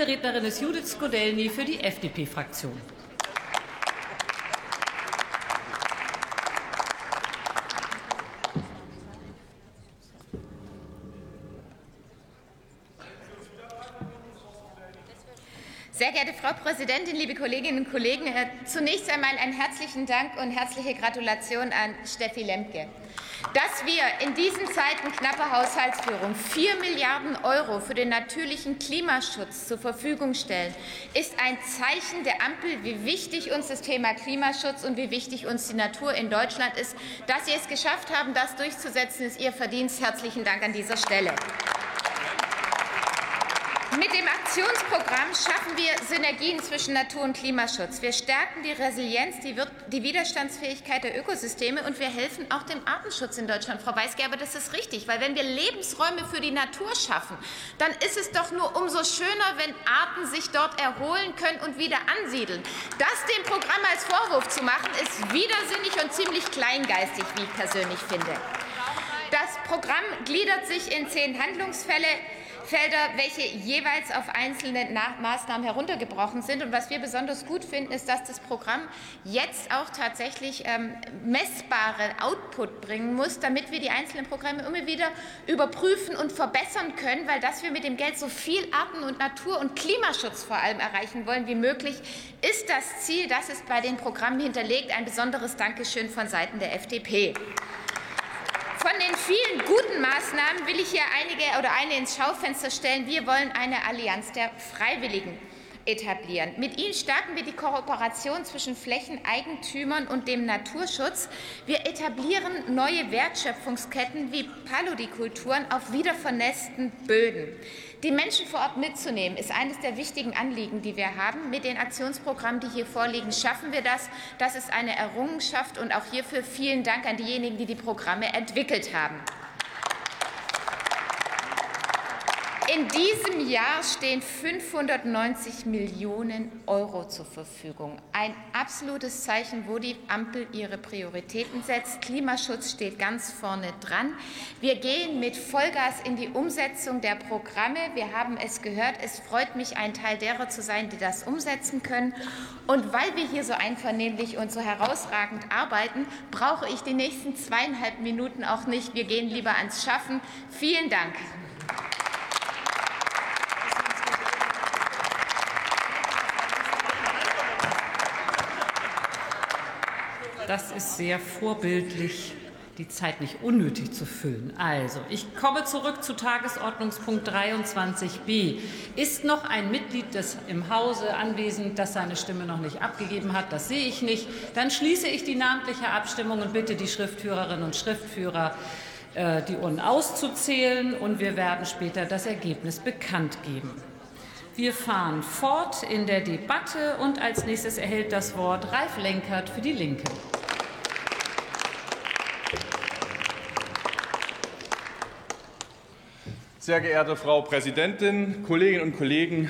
Nächste Rednerin ist Judith Skodelny für die FDP-Fraktion. Sehr geehrte Frau Präsidentin, liebe Kolleginnen und Kollegen! Äh, zunächst einmal einen herzlichen Dank und herzliche Gratulation an Steffi Lemke. Dass wir in diesen Zeiten knapper Haushaltsführung 4 Milliarden Euro für den natürlichen Klimaschutz zur Verfügung stellen, ist ein Zeichen der Ampel, wie wichtig uns das Thema Klimaschutz und wie wichtig uns die Natur in Deutschland ist. Dass Sie es geschafft haben, das durchzusetzen, ist Ihr Verdienst. Herzlichen Dank an dieser Stelle. Mit dem Aktionsprogramm schaffen wir Synergien zwischen Natur und Klimaschutz. Wir stärken die Resilienz, die Widerstandsfähigkeit der Ökosysteme und wir helfen auch dem Artenschutz in Deutschland. Frau Weisgerber, das ist richtig, weil wenn wir Lebensräume für die Natur schaffen, dann ist es doch nur umso schöner, wenn Arten sich dort erholen können und wieder ansiedeln. Das dem Programm als Vorwurf zu machen, ist widersinnig und ziemlich kleingeistig, wie ich persönlich finde. Das Programm gliedert sich in zehn Handlungsfälle. Felder, welche jeweils auf einzelne Maßnahmen heruntergebrochen sind. Und was wir besonders gut finden, ist, dass das Programm jetzt auch tatsächlich ähm, messbare Output bringen muss, damit wir die einzelnen Programme immer wieder überprüfen und verbessern können, weil dass wir mit dem Geld so viel Arten- und Natur- und Klimaschutz vor allem erreichen wollen wie möglich, ist das Ziel. Das ist bei den Programmen hinterlegt. Ein besonderes Dankeschön von Seiten der FDP. Von den vielen guten Maßnahmen will ich hier einige oder eine ins Schaufenster stellen. Wir wollen eine Allianz der Freiwilligen etablieren. Mit ihnen stärken wir die Kooperation zwischen Flächeneigentümern und dem Naturschutz. Wir etablieren neue Wertschöpfungsketten wie Palodikulturen auf wiedervernässten Böden. Die Menschen vor Ort mitzunehmen, ist eines der wichtigen Anliegen, die wir haben. Mit den Aktionsprogrammen, die hier vorliegen, schaffen wir das. Das ist eine Errungenschaft. Und auch hierfür vielen Dank an diejenigen, die die Programme entwickelt haben. In diesem Jahr stehen 590 Millionen Euro zur Verfügung. Ein absolutes Zeichen, wo die Ampel ihre Prioritäten setzt. Klimaschutz steht ganz vorne dran. Wir gehen mit Vollgas in die Umsetzung der Programme. Wir haben es gehört. Es freut mich, ein Teil derer zu sein, die das umsetzen können. Und weil wir hier so einvernehmlich und so herausragend arbeiten, brauche ich die nächsten zweieinhalb Minuten auch nicht. Wir gehen lieber ans Schaffen. Vielen Dank. Das ist sehr vorbildlich, die Zeit nicht unnötig zu füllen. Also, ich komme zurück zu Tagesordnungspunkt 23b. Ist noch ein Mitglied des im Hause anwesend, das seine Stimme noch nicht abgegeben hat? Das sehe ich nicht. Dann schließe ich die namentliche Abstimmung und bitte die Schriftführerinnen und Schriftführer, äh, die Urnen auszuzählen. Und wir werden später das Ergebnis bekannt geben. Wir fahren fort in der Debatte und als nächstes erhält das Wort Ralf Lenkert für die Linke. Sehr geehrte Frau Präsidentin, Kolleginnen und Kollegen!